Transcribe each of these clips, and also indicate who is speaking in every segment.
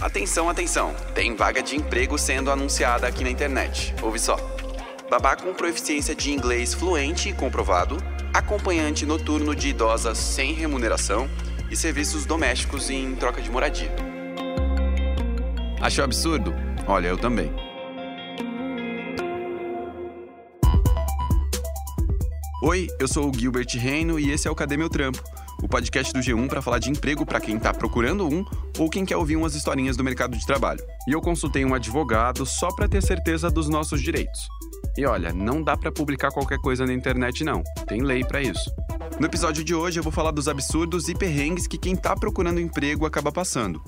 Speaker 1: Atenção, atenção! Tem vaga de emprego sendo anunciada aqui na internet. Ouve só. Babá com proficiência de inglês fluente e comprovado, acompanhante noturno de idosas sem remuneração e serviços domésticos em troca de moradia. Achou absurdo? Olha, eu também. Oi, eu sou o Gilbert Reino e esse é o Cadê Meu Trampo? O podcast do G1 para falar de emprego para quem está procurando um ou quem quer ouvir umas historinhas do mercado de trabalho. E eu consultei um advogado só para ter certeza dos nossos direitos. E olha, não dá para publicar qualquer coisa na internet não. Tem lei para isso. No episódio de hoje eu vou falar dos absurdos e perrengues que quem está procurando emprego acaba passando.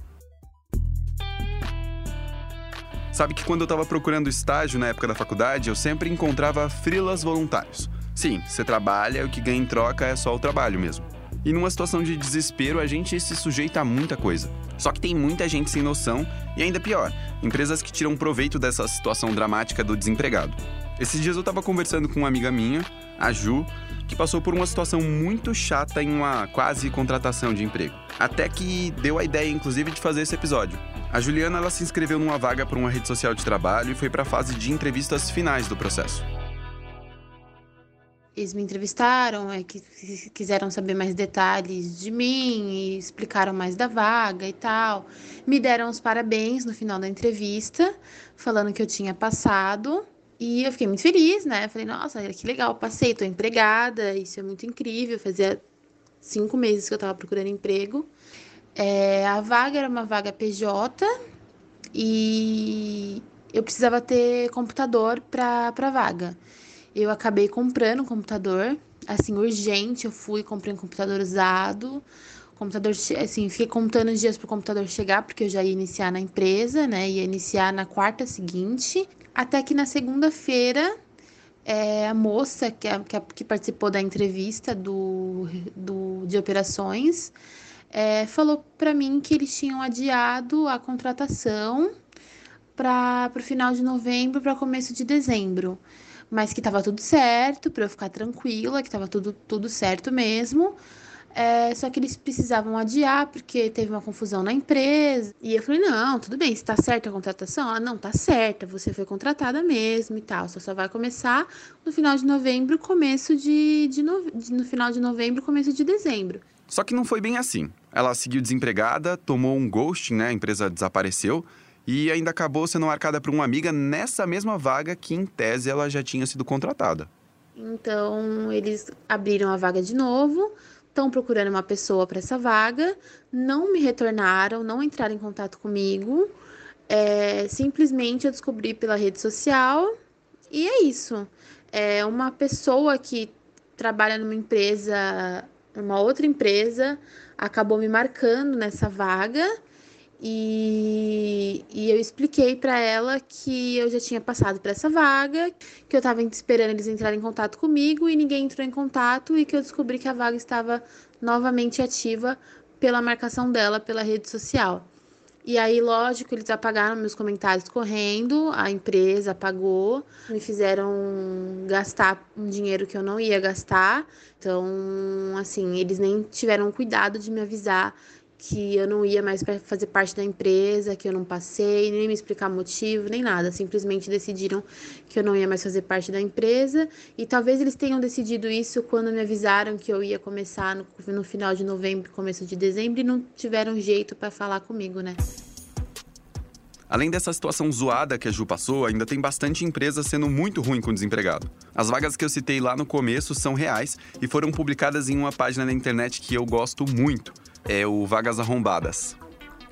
Speaker 1: Sabe que quando eu estava procurando estágio na época da faculdade, eu sempre encontrava frilas voluntários. Sim, você trabalha e o que ganha em troca é só o trabalho mesmo. E numa situação de desespero, a gente se sujeita a muita coisa. Só que tem muita gente sem noção e ainda pior, empresas que tiram proveito dessa situação dramática do desempregado. Esses dias eu estava conversando com uma amiga minha, a Ju, que passou por uma situação muito chata em uma quase contratação de emprego. Até que deu a ideia, inclusive, de fazer esse episódio. A Juliana ela se inscreveu numa vaga para uma rede social de trabalho e foi para a fase de entrevistas finais do processo.
Speaker 2: Eles me entrevistaram, é, que quiseram saber mais detalhes de mim, e explicaram mais da vaga e tal. Me deram os parabéns no final da entrevista, falando que eu tinha passado. E eu fiquei muito feliz, né? Falei, nossa, que legal, passei, tô empregada, isso é muito incrível. Fazia cinco meses que eu tava procurando emprego. É, a vaga era uma vaga PJ e eu precisava ter computador para a vaga eu acabei comprando um computador, assim, urgente. Eu fui, comprei um computador usado. computador, assim, fiquei contando os dias para o computador chegar, porque eu já ia iniciar na empresa, né? Ia iniciar na quarta seguinte. Até que na segunda-feira, é, a moça que, que, que, participou da entrevista do, do, de operações é, falou para mim que eles tinham adiado a contratação para o final de novembro, para começo de dezembro mas que estava tudo certo, para eu ficar tranquila, que estava tudo, tudo certo mesmo. É, só que eles precisavam adiar porque teve uma confusão na empresa. E eu falei: não, tudo bem, está certa a contratação? Ela, não, tá certa, você foi contratada mesmo e tal. Só, só vai começar no final de novembro, começo de, de, no, de, no final de novembro, começo de dezembro.
Speaker 1: Só que não foi bem assim. Ela seguiu desempregada, tomou um ghosting, né? A empresa desapareceu e ainda acabou sendo marcada por uma amiga nessa mesma vaga que, em tese, ela já tinha sido contratada.
Speaker 2: Então, eles abriram a vaga de novo, estão procurando uma pessoa para essa vaga, não me retornaram, não entraram em contato comigo. É, simplesmente eu descobri pela rede social e é isso. É uma pessoa que trabalha numa empresa, uma outra empresa, acabou me marcando nessa vaga e, e eu expliquei para ela que eu já tinha passado por essa vaga, que eu estava esperando eles entrarem em contato comigo e ninguém entrou em contato e que eu descobri que a vaga estava novamente ativa pela marcação dela pela rede social. E aí, lógico, eles apagaram meus comentários correndo, a empresa apagou, me fizeram gastar um dinheiro que eu não ia gastar. Então, assim, eles nem tiveram cuidado de me avisar que eu não ia mais fazer parte da empresa, que eu não passei, nem me explicar motivo, nem nada. Simplesmente decidiram que eu não ia mais fazer parte da empresa. E talvez eles tenham decidido isso quando me avisaram que eu ia começar no, no final de novembro, começo de dezembro, e não tiveram jeito para falar comigo, né?
Speaker 1: Além dessa situação zoada que a Ju passou, ainda tem bastante empresa sendo muito ruim com o desempregado. As vagas que eu citei lá no começo são reais e foram publicadas em uma página na internet que eu gosto muito é o Vagas Arrombadas.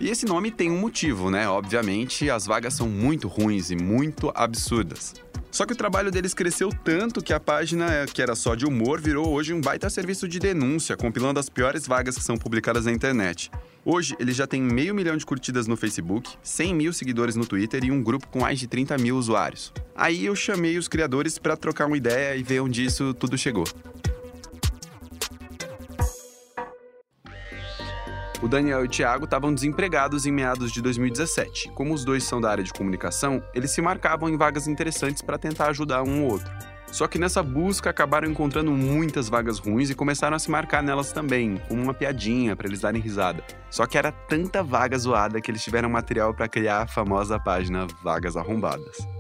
Speaker 1: E esse nome tem um motivo, né? Obviamente, as vagas são muito ruins e muito absurdas. Só que o trabalho deles cresceu tanto que a página, que era só de humor, virou hoje um baita serviço de denúncia, compilando as piores vagas que são publicadas na internet. Hoje, ele já tem meio milhão de curtidas no Facebook, 100 mil seguidores no Twitter e um grupo com mais de 30 mil usuários. Aí eu chamei os criadores para trocar uma ideia e ver onde isso tudo chegou. O Daniel e o Thiago estavam desempregados em meados de 2017. Como os dois são da área de comunicação, eles se marcavam em vagas interessantes para tentar ajudar um ou outro. Só que nessa busca acabaram encontrando muitas vagas ruins e começaram a se marcar nelas também, como uma piadinha para eles darem risada. Só que era tanta vaga zoada que eles tiveram material para criar a famosa página Vagas Arrombadas.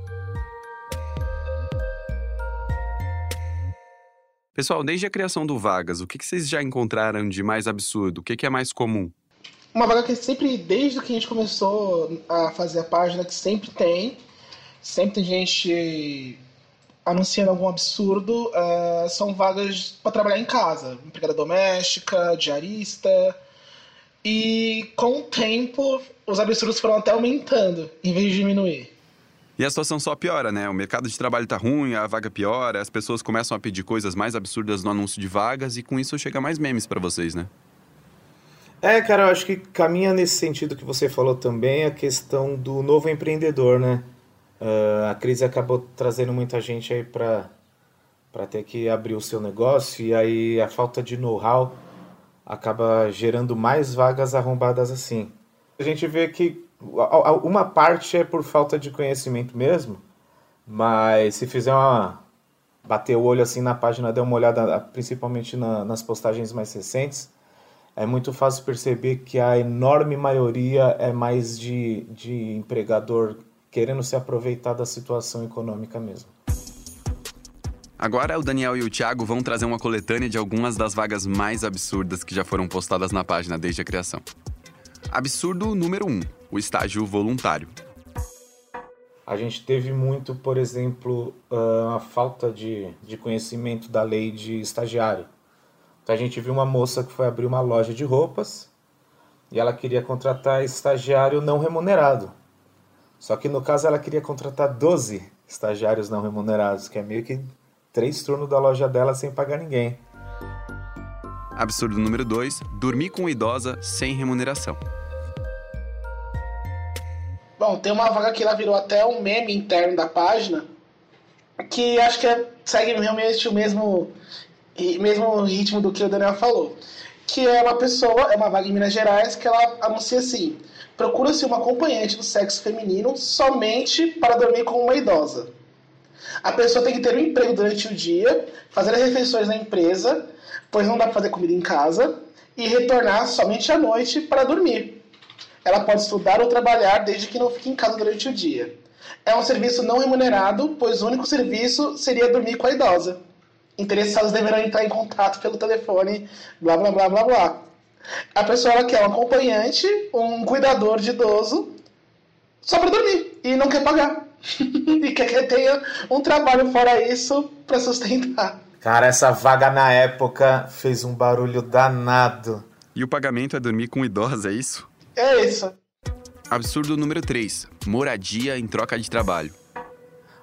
Speaker 1: Pessoal, desde a criação do Vagas, o que vocês já encontraram de mais absurdo? O que é mais comum?
Speaker 3: Uma vaga que sempre, desde que a gente começou a fazer a página, que sempre tem, sempre tem gente anunciando algum absurdo, uh, são vagas para trabalhar em casa, empregada doméstica, diarista. E com o tempo, os absurdos foram até aumentando, em vez de diminuir.
Speaker 1: E a situação só piora, né? O mercado de trabalho tá ruim, a vaga piora, as pessoas começam a pedir coisas mais absurdas no anúncio de vagas e com isso chega mais memes para vocês, né?
Speaker 4: É, cara, eu acho que caminha nesse sentido que você falou também a questão do novo empreendedor, né? Uh, a crise acabou trazendo muita gente aí para para ter que abrir o seu negócio e aí a falta de know-how acaba gerando mais vagas arrombadas assim. A gente vê que uma parte é por falta de conhecimento mesmo, mas se fizer uma bater o olho assim na página, der uma olhada principalmente na, nas postagens mais recentes, é muito fácil perceber que a enorme maioria é mais de, de empregador querendo se aproveitar da situação econômica mesmo.
Speaker 1: Agora o Daniel e o Thiago vão trazer uma coletânea de algumas das vagas mais absurdas que já foram postadas na página desde a criação. Absurdo número 1: um, o estágio voluntário.
Speaker 4: A gente teve muito, por exemplo, a falta de, de conhecimento da lei de estagiário. Então a gente viu uma moça que foi abrir uma loja de roupas e ela queria contratar estagiário não remunerado. Só que no caso ela queria contratar 12 estagiários não remunerados, que é meio que três turnos da loja dela sem pagar ninguém.
Speaker 1: Absurdo número 2: dormir com idosa sem remuneração.
Speaker 3: Bom, tem uma vaga que ela virou até um meme interno da página, que acho que é, segue realmente o mesmo, mesmo ritmo do que o Daniel falou. Que é uma pessoa, é uma vaga em Minas Gerais, que ela anuncia assim: procura-se uma acompanhante do sexo feminino somente para dormir com uma idosa. A pessoa tem que ter um emprego durante o dia, fazer as refeições na empresa, pois não dá para fazer comida em casa, e retornar somente à noite para dormir. Ela pode estudar ou trabalhar desde que não fique em casa durante o dia. É um serviço não remunerado, pois o único serviço seria dormir com a idosa. Interessados deverão entrar em contato pelo telefone, blá blá blá blá blá. A pessoa quer um acompanhante, um cuidador de idoso, só para dormir e não quer pagar. e quer que tenha um trabalho fora isso para sustentar.
Speaker 4: Cara, essa vaga na época fez um barulho danado.
Speaker 1: E o pagamento é dormir com idosa, é isso?
Speaker 3: É isso.
Speaker 1: Absurdo número 3. Moradia em troca de trabalho.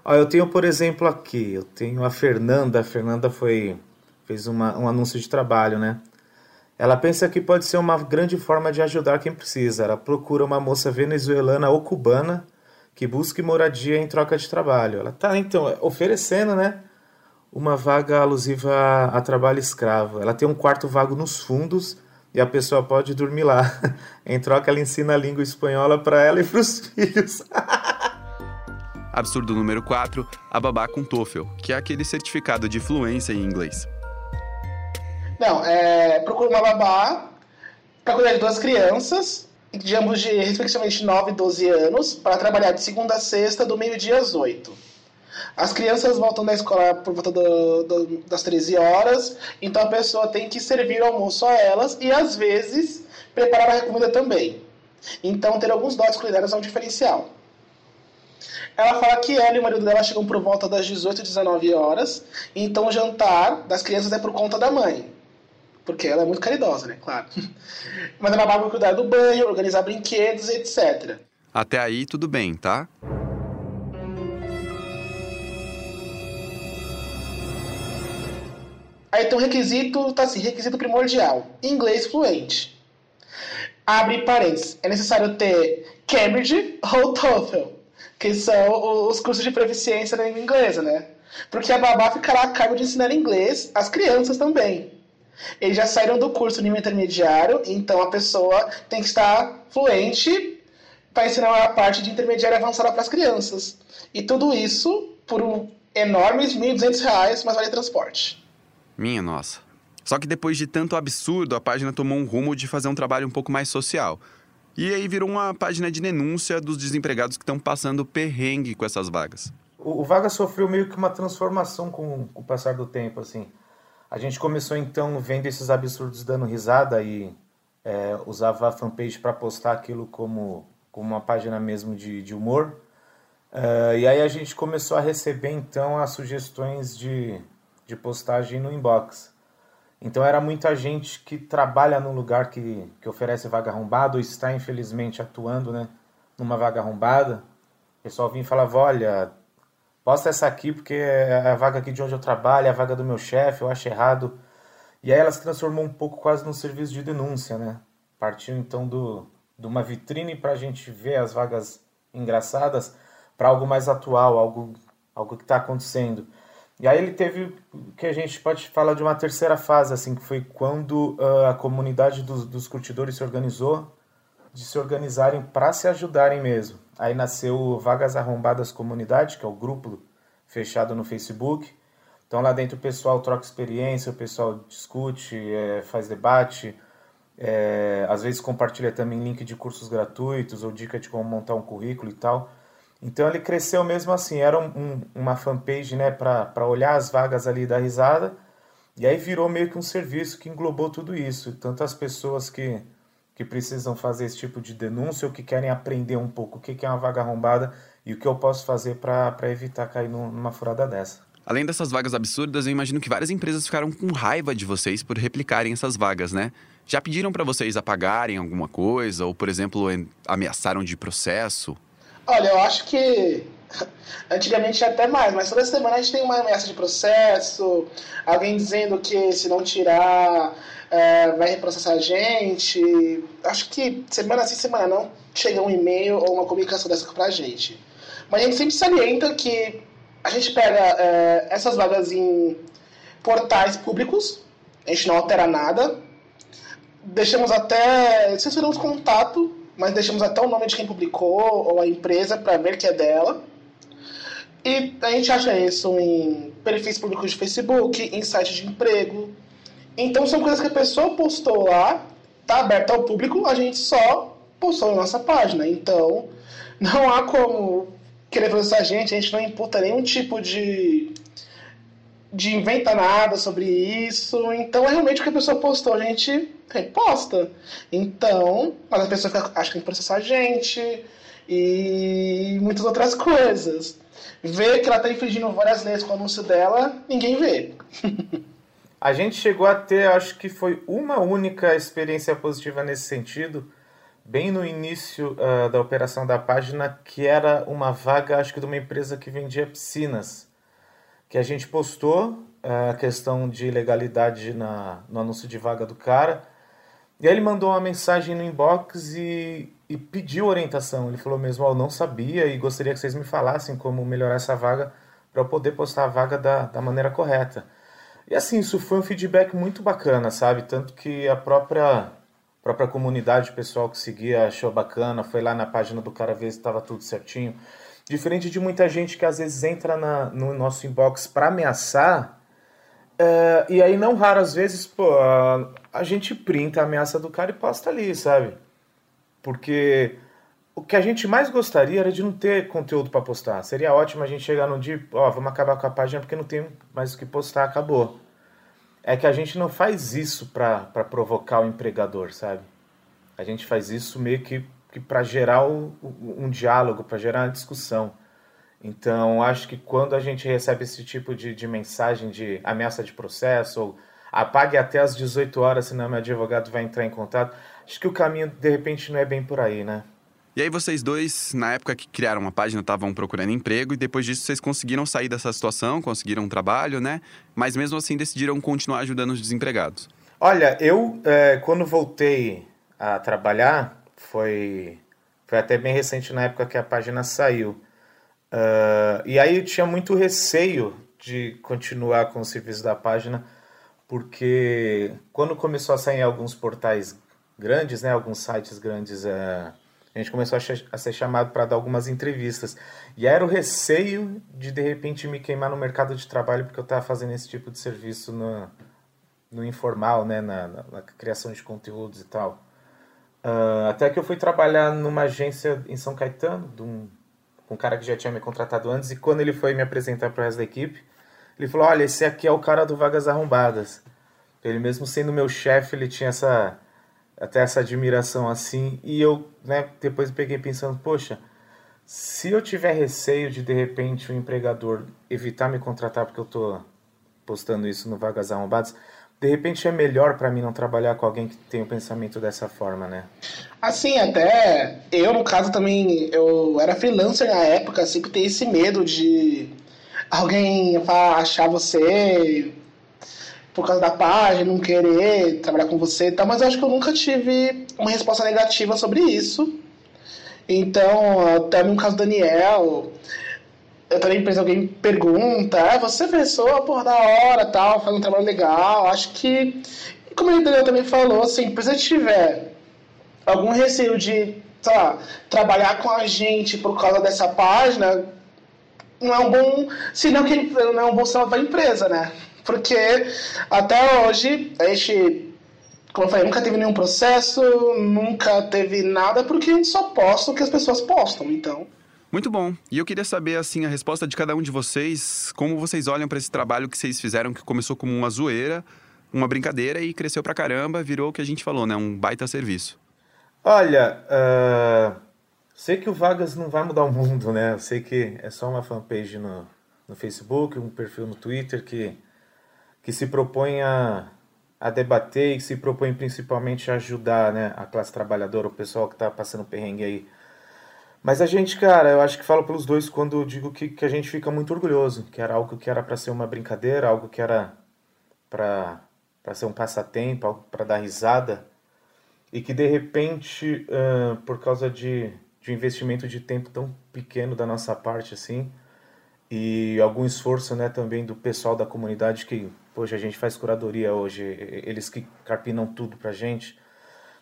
Speaker 4: Ó, eu tenho, por exemplo, aqui, eu tenho a Fernanda. A Fernanda foi fez uma, um anúncio de trabalho, né? Ela pensa que pode ser uma grande forma de ajudar quem precisa. Ela procura uma moça venezuelana ou cubana que busque moradia em troca de trabalho. Ela está, então, oferecendo, né? Uma vaga alusiva a, a trabalho escravo. Ela tem um quarto vago nos fundos e a pessoa pode dormir lá. em troca, ela ensina a língua espanhola para ela e para os filhos.
Speaker 1: Absurdo número 4, a babá com TOEFL, que é aquele certificado de fluência em inglês.
Speaker 3: Não, é, procura uma babá para cuidar de duas crianças, de ambos de respectivamente 9 e 12 anos, para trabalhar de segunda a sexta, do meio-dia às 8. As crianças voltam da escola por volta do, do, das 13 horas, então a pessoa tem que servir o almoço a elas e, às vezes, preparar a comida também. Então, ter alguns dotes culinários é um diferencial. Ela fala que ela e o marido dela chegam por volta das 18 e 19 horas, então o jantar das crianças é por conta da mãe. Porque ela é muito caridosa, né? Claro. Mas ela vai cuidar do banho, organizar brinquedos, etc.
Speaker 1: Até aí tudo bem, tá?
Speaker 3: Aí tem um requisito, tá assim, requisito primordial, inglês fluente. Abre parênteses, é necessário ter Cambridge ou TOEFL, que são os cursos de proficiência na língua inglesa, né? Porque a babá ficará a cargo de ensinar inglês às crianças também. Eles já saíram do curso nível intermediário, então a pessoa tem que estar fluente para ensinar a parte de intermediário avançada para as crianças. E tudo isso por um enormes, R$ 1.200, mas vale transporte.
Speaker 1: Minha nossa. Só que depois de tanto absurdo, a página tomou um rumo de fazer um trabalho um pouco mais social. E aí virou uma página de denúncia dos desempregados que estão passando perrengue com essas vagas.
Speaker 4: O, o Vaga sofreu meio que uma transformação com, com o passar do tempo, assim. A gente começou então vendo esses absurdos dando risada e é, usava a fanpage para postar aquilo como, como uma página mesmo de, de humor. Uh, e aí a gente começou a receber então as sugestões de, de postagem no inbox. Então era muita gente que trabalha num lugar que, que oferece vaga arrombada ou está infelizmente atuando né, numa vaga arrombada. O pessoal vinha e falava, olha, posta essa aqui porque é a vaga aqui de onde eu trabalho, é a vaga do meu chefe, eu acho errado. E aí ela se transformou um pouco quase num serviço de denúncia, né? Partiu então do, de uma vitrine para a gente ver as vagas engraçadas para algo mais atual, algo, algo que está acontecendo. E aí ele teve que a gente pode falar de uma terceira fase, assim, que foi quando uh, a comunidade dos, dos curtidores se organizou, de se organizarem para se ajudarem mesmo. Aí nasceu Vagas Arrombadas Comunidade, que é o grupo fechado no Facebook. Então lá dentro o pessoal troca experiência, o pessoal discute, é, faz debate, é, às vezes compartilha também link de cursos gratuitos ou dica de como montar um currículo e tal. Então ele cresceu mesmo assim, era um, um, uma fanpage né, para olhar as vagas ali da risada, e aí virou meio que um serviço que englobou tudo isso. Tanto as pessoas que, que precisam fazer esse tipo de denúncia ou que querem aprender um pouco o que é uma vaga arrombada e o que eu posso fazer para evitar cair numa furada dessa.
Speaker 1: Além dessas vagas absurdas, eu imagino que várias empresas ficaram com raiva de vocês por replicarem essas vagas, né? Já pediram para vocês apagarem alguma coisa ou, por exemplo, ameaçaram de processo?
Speaker 3: Olha, eu acho que antigamente até mais, mas toda semana a gente tem uma ameaça de processo, alguém dizendo que se não tirar é, vai reprocessar a gente. Acho que semana sim, semana não, chega um e-mail ou uma comunicação dessa pra gente. Mas a gente sempre salienta que a gente pega é, essas vagas em portais públicos, a gente não altera nada, deixamos até, censuramos contato mas deixamos até o nome de quem publicou ou a empresa para ver que é dela. E a gente acha isso em perfis públicos de Facebook, em sites de emprego. Então são coisas que a pessoa postou lá, tá aberta ao público, a gente só postou na nossa página. Então não há como querer fazer a gente, a gente não imputa nenhum tipo de de inventa nada sobre isso. Então é realmente o que a pessoa postou, a gente reposta. Então, mas a pessoa acha que tem que processar a gente e muitas outras coisas. Vê que ela está infringindo várias leis com o anúncio dela, ninguém vê.
Speaker 4: a gente chegou a ter, acho que foi uma única experiência positiva nesse sentido, bem no início uh, da operação da página, que era uma vaga, acho que de uma empresa que vendia piscinas que a gente postou é, a questão de ilegalidade na, no anúncio de vaga do cara. E aí ele mandou uma mensagem no inbox e, e pediu orientação. Ele falou mesmo, oh, eu não sabia e gostaria que vocês me falassem como melhorar essa vaga para eu poder postar a vaga da, da maneira correta. E assim, isso foi um feedback muito bacana, sabe? Tanto que a própria, própria comunidade, o pessoal que seguia, achou bacana, foi lá na página do cara ver se estava tudo certinho. Diferente de muita gente que às vezes entra na, no nosso inbox para ameaçar, é, e aí não raras vezes, pô, a, gente printa a ameaça do cara e posta ali, sabe? Porque o que a gente mais gostaria era de não ter conteúdo para postar. Seria ótimo a gente chegar num dia, ó, vamos acabar com a página porque não tem mais o que postar, acabou. É que a gente não faz isso para provocar o empregador, sabe? A gente faz isso meio que que para gerar um, um diálogo, para gerar uma discussão. Então, acho que quando a gente recebe esse tipo de, de mensagem de ameaça de processo, ou apague até as 18 horas, senão meu advogado vai entrar em contato, acho que o caminho, de repente, não é bem por aí, né?
Speaker 1: E aí vocês dois, na época que criaram a página, estavam procurando emprego e depois disso vocês conseguiram sair dessa situação, conseguiram um trabalho, né? Mas mesmo assim decidiram continuar ajudando os desempregados.
Speaker 4: Olha, eu, é, quando voltei a trabalhar, foi, foi até bem recente na época que a página saiu. Uh, e aí eu tinha muito receio de continuar com o serviço da página, porque quando começou a sair alguns portais grandes, né, alguns sites grandes, uh, a gente começou a, ser chamado para dar algumas entrevistas. E era o receio de de repente me queimar no mercado de trabalho porque eu estava fazendo esse tipo de serviço no, no informal, né, na, na, na criação de conteúdos e tal. Uh, até que eu fui trabalhar numa agência em São Caetano, de um, um cara que já tinha me contratado antes, e quando ele foi me apresentar para o resto da equipe, ele falou: Olha, esse aqui é o cara do Vagas Arrombadas. Ele, mesmo sendo meu chefe, ele tinha essa até essa admiração assim. E eu né, depois peguei pensando: Poxa, se eu tiver receio de de repente o empregador evitar me contratar porque eu estou postando isso no Vagas Arrombadas de repente é melhor para mim não trabalhar com alguém que tem o um pensamento dessa forma, né?
Speaker 3: Assim, até eu, no caso, também, eu era freelancer na época, sempre ter esse medo de alguém achar você por causa da página, não querer trabalhar com você e tal, mas eu acho que eu nunca tive uma resposta negativa sobre isso. Então, até no caso do Daniel, eu também empresa alguém pergunta, ah, você é pessoa, porra, da hora, tal, faz um trabalho legal. Acho que, como ele também falou, assim, se você tiver algum receio de, sei lá, trabalhar com a gente por causa dessa página, não é um bom sinal que não é um bom sinal a empresa, né? Porque até hoje a gente, como eu falei, nunca teve nenhum processo, nunca teve nada, porque a gente só posta o que as pessoas postam, então.
Speaker 1: Muito bom. E eu queria saber, assim, a resposta de cada um de vocês, como vocês olham para esse trabalho que vocês fizeram, que começou como uma zoeira, uma brincadeira e cresceu pra caramba, virou o que a gente falou, né? Um baita serviço.
Speaker 4: Olha, uh, sei que o Vagas não vai mudar o mundo, né? Sei que é só uma fanpage no, no Facebook, um perfil no Twitter que, que se propõe a, a debater e se propõe principalmente a ajudar né, a classe trabalhadora, o pessoal que está passando perrengue aí mas a gente, cara, eu acho que falo pelos dois quando digo que, que a gente fica muito orgulhoso, que era algo que era para ser uma brincadeira, algo que era para ser um passatempo, algo para dar risada, e que de repente, uh, por causa de, de um investimento de tempo tão pequeno da nossa parte, assim, e algum esforço né, também do pessoal da comunidade que, poxa, a gente faz curadoria hoje, eles que carpinam tudo pra gente,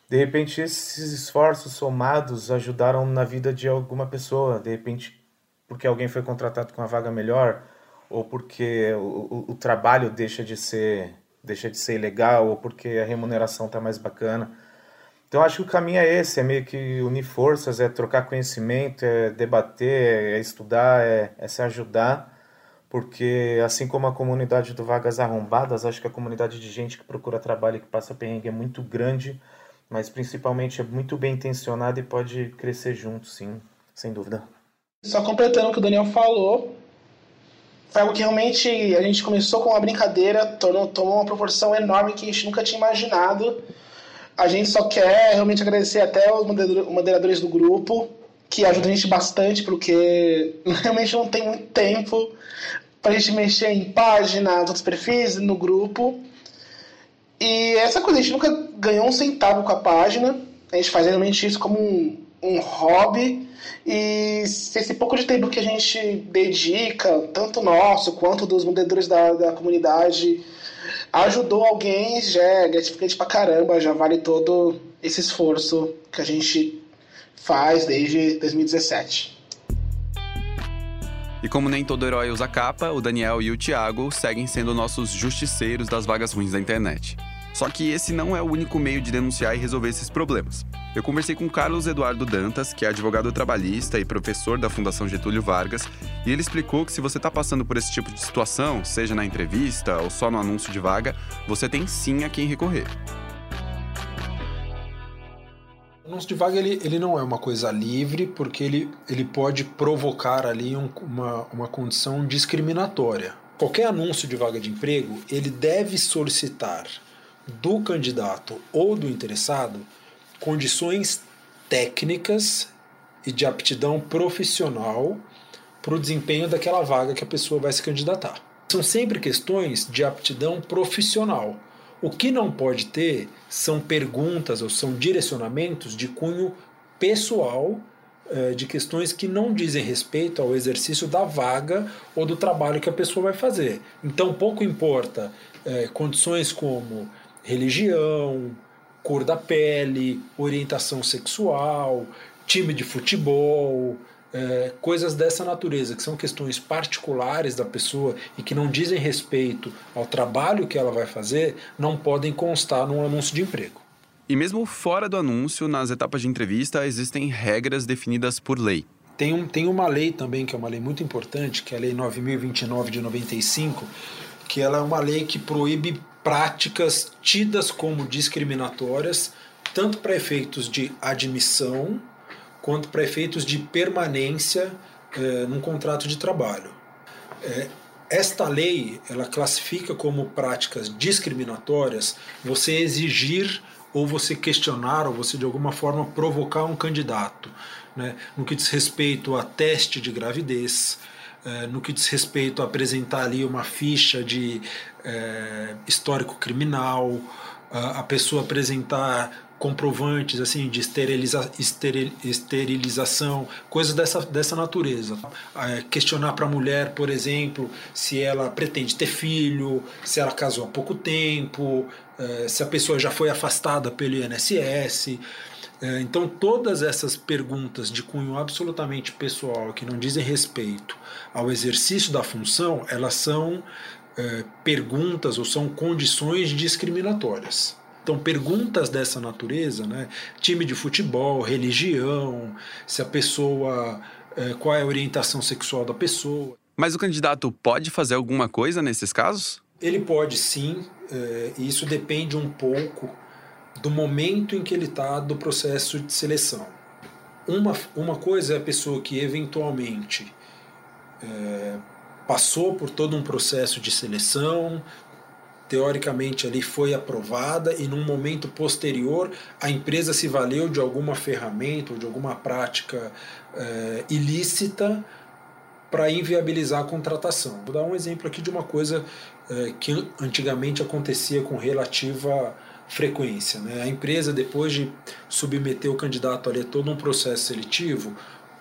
Speaker 4: de repente esses esforços somados ajudaram na vida de alguma pessoa, de repente porque alguém foi contratado com uma vaga melhor ou porque o, o, o trabalho deixa de ser deixa de ser ilegal ou porque a remuneração está mais bacana. Então acho que o caminho é esse, é meio que unir forças, é trocar conhecimento, é debater, é estudar, é, é se ajudar, porque assim como a comunidade do Vagas Arrombadas, acho que a comunidade de gente que procura trabalho e que passa perrengue é muito grande mas principalmente é muito bem intencionado e pode crescer junto, sim, sem dúvida.
Speaker 3: Só completando o que o Daniel falou, foi algo que realmente a gente começou com uma brincadeira, tomou, tomou uma proporção enorme que a gente nunca tinha imaginado. A gente só quer realmente agradecer até os moderadores do grupo, que ajudam a gente bastante, porque realmente não tem muito tempo para a gente mexer em páginas, outros perfis, no grupo. E essa coisa, a gente nunca ganhou um centavo com a página. A gente faz realmente isso como um, um hobby. E esse pouco de tempo que a gente dedica, tanto nosso quanto dos moderadores da, da comunidade, ajudou alguém, já é gratificante pra caramba, já vale todo esse esforço que a gente faz desde 2017.
Speaker 1: E como nem todo herói usa capa, o Daniel e o Thiago seguem sendo nossos justiceiros das vagas ruins da internet. Só que esse não é o único meio de denunciar e resolver esses problemas. Eu conversei com Carlos Eduardo Dantas, que é advogado trabalhista e professor da Fundação Getúlio Vargas, e ele explicou que se você está passando por esse tipo de situação, seja na entrevista ou só no anúncio de vaga, você tem sim a quem recorrer.
Speaker 5: O anúncio de vaga ele, ele não é uma coisa livre, porque ele, ele pode provocar ali um, uma, uma condição discriminatória. Qualquer anúncio de vaga de emprego, ele deve solicitar do candidato ou do interessado condições técnicas e de aptidão profissional para o desempenho daquela vaga que a pessoa vai se candidatar. São sempre questões de aptidão profissional. O que não pode ter são perguntas ou são direcionamentos de cunho pessoal eh, de questões que não dizem respeito ao exercício da vaga ou do trabalho que a pessoa vai fazer. Então, pouco importa eh, condições como religião, cor da pele, orientação sexual, time de futebol, é, coisas dessa natureza, que são questões particulares da pessoa e que não dizem respeito ao trabalho que ela vai fazer, não podem constar num anúncio de emprego.
Speaker 1: E mesmo fora do anúncio, nas etapas de entrevista, existem regras definidas por lei.
Speaker 5: Tem, um, tem uma lei também, que é uma lei muito importante, que é a Lei 9029 de 95, que ela é uma lei que proíbe práticas tidas como discriminatórias, tanto para efeitos de admissão quanto para efeitos de permanência é, num contrato de trabalho. É, esta lei ela classifica como práticas discriminatórias você exigir ou você questionar ou você de alguma forma provocar um candidato, né, no que diz respeito a teste de gravidez, é, no que diz respeito a apresentar ali uma ficha de é, histórico criminal, a, a pessoa apresentar comprovantes assim de esteriliza, esteril, esterilização, coisas dessa, dessa natureza. É, questionar para a mulher, por exemplo, se ela pretende ter filho, se ela casou há pouco tempo, é, se a pessoa já foi afastada pelo INSS. É, então, todas essas perguntas de cunho absolutamente pessoal, que não dizem respeito ao exercício da função, elas são é, perguntas ou são condições discriminatórias. Então, perguntas dessa natureza, né? time de futebol, religião, se a pessoa. É, qual é a orientação sexual da pessoa.
Speaker 1: Mas o candidato pode fazer alguma coisa nesses casos?
Speaker 5: Ele pode sim, é, e isso depende um pouco do momento em que ele está do processo de seleção. Uma, uma coisa é a pessoa que eventualmente é, passou por todo um processo de seleção, teoricamente ali foi aprovada e num momento posterior a empresa se valeu de alguma ferramenta ou de alguma prática é, ilícita para inviabilizar a contratação. Vou dar um exemplo aqui de uma coisa é, que antigamente acontecia com relativa frequência. Né? A empresa, depois de submeter o candidato a todo um processo seletivo,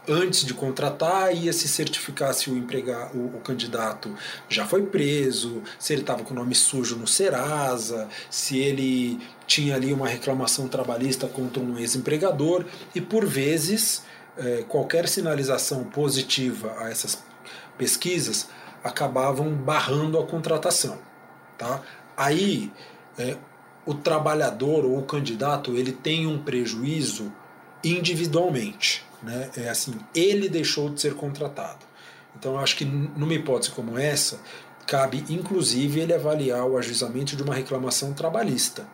Speaker 5: antes de contratar, ia se certificar se o, empregar, o, o candidato já foi preso, se ele estava com o nome sujo no Serasa, se ele tinha ali uma reclamação trabalhista contra um ex-empregador, e por vezes eh, qualquer sinalização positiva a essas pesquisas acabavam barrando a contratação. Tá? Aí eh, o trabalhador ou o candidato ele tem um prejuízo individualmente. Né? É assim, ele deixou de ser contratado. Então, acho que numa hipótese como essa, cabe inclusive ele avaliar o ajuizamento de uma reclamação trabalhista.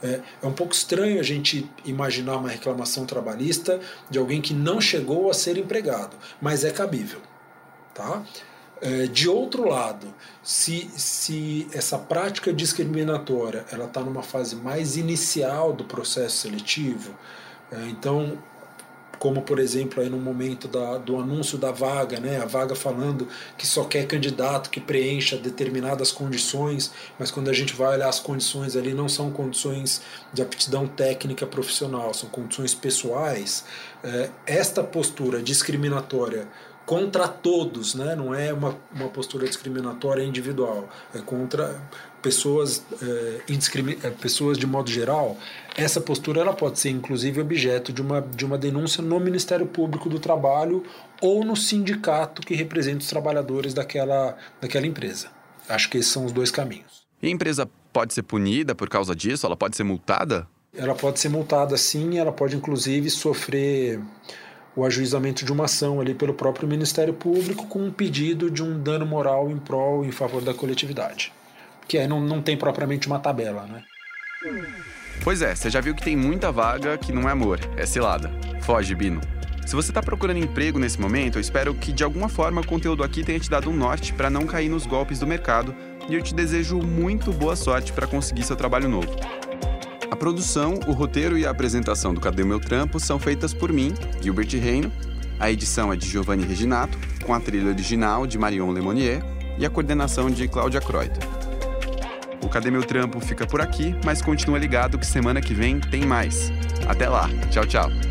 Speaker 5: É, é, um pouco estranho a gente imaginar uma reclamação trabalhista de alguém que não chegou a ser empregado, mas é cabível. Tá? É, de outro lado, se, se essa prática discriminatória ela está numa fase mais inicial do processo seletivo, é, então como por exemplo aí no momento da, do anúncio da vaga, né, a vaga falando que só quer candidato que preencha determinadas condições, mas quando a gente vai olhar as condições ali não são condições de aptidão técnica profissional, são condições pessoais. É, esta postura discriminatória contra todos, né? não é uma, uma postura discriminatória individual, é contra pessoas, é, pessoas de modo geral. Essa postura ela pode ser inclusive objeto de uma, de uma denúncia no Ministério Público do Trabalho ou no sindicato que representa os trabalhadores daquela, daquela empresa. Acho que esses são os dois caminhos.
Speaker 1: E a empresa pode ser punida por causa disso? Ela pode ser multada?
Speaker 5: Ela pode ser multada sim, ela pode inclusive sofrer o ajuizamento de uma ação ali pelo próprio Ministério Público com um pedido de um dano moral em prol, em favor da coletividade. Que aí não, não tem propriamente uma tabela, né?
Speaker 1: Pois é, você já viu que tem muita vaga que não é amor, é cilada. Foge, Bino. Se você está procurando emprego nesse momento, eu espero que de alguma forma o conteúdo aqui tenha te dado um norte para não cair nos golpes do mercado e eu te desejo muito boa sorte para conseguir seu trabalho novo. A produção, o roteiro e a apresentação do Cadê Meu Trampo são feitas por mim, Gilbert Reino. A edição é de Giovanni Reginato, com a trilha original de Marion Lemonnier e a coordenação de Cláudia Kreuter. O Cadê Meu Trampo fica por aqui, mas continua ligado que semana que vem tem mais. Até lá. Tchau, tchau.